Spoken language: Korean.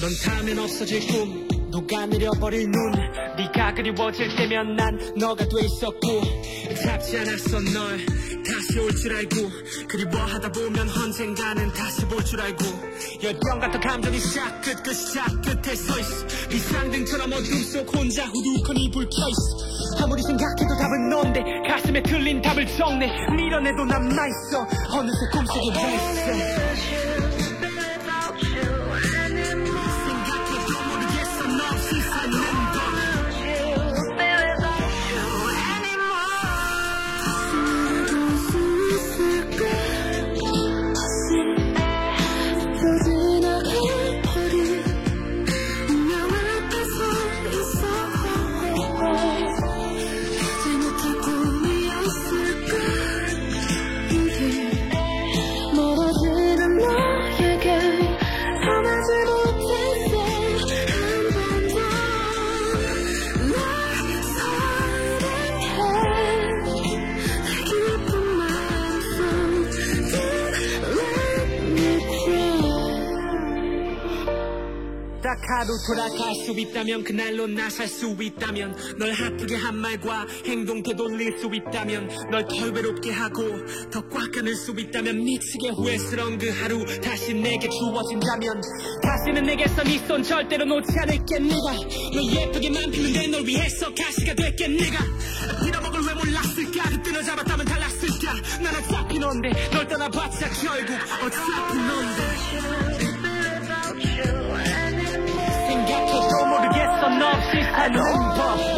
닿으면 없어질 꿈. 녹아내려버릴 눈. 네가 그리워질 때면 난 너가 돼 있었고. 잡지 않았어 널. 다시 올 줄 알고. 그리워하다 보면 언젠가는 다시 볼 줄 알고. 열병 같은 감정이 싹 끝끝 싹 끝에 서있어. 비상등처럼 어둠 속 혼자 후두커니 불 켜있어. 아무리 생각해도 답은 넌데. 가슴에 틀린 답을 정내 밀어내도 남아있어. 어느새 꿈속에 나 있어 딱 하루 돌아갈 수 있다면 그날로 나 살 수 있다면 널 아프게 한 말과 행동 되돌릴 수 있다면 널 덜 외롭게 하고 더 꽉 안을 수 있다면 미치게 후회스러운 그 하루 다시 내게 주어진다면 다시는 내게서 네손 절대로 놓지 않을게 네가 널 예쁘게만 피는데 널 위해서 가시가 될게 네가 빌어먹을 왜 몰랐을까? 그때 널 잡았다면 달랐을까? 난 어차피 넌데 널 떠나봤자 결국 어차피 넌데 생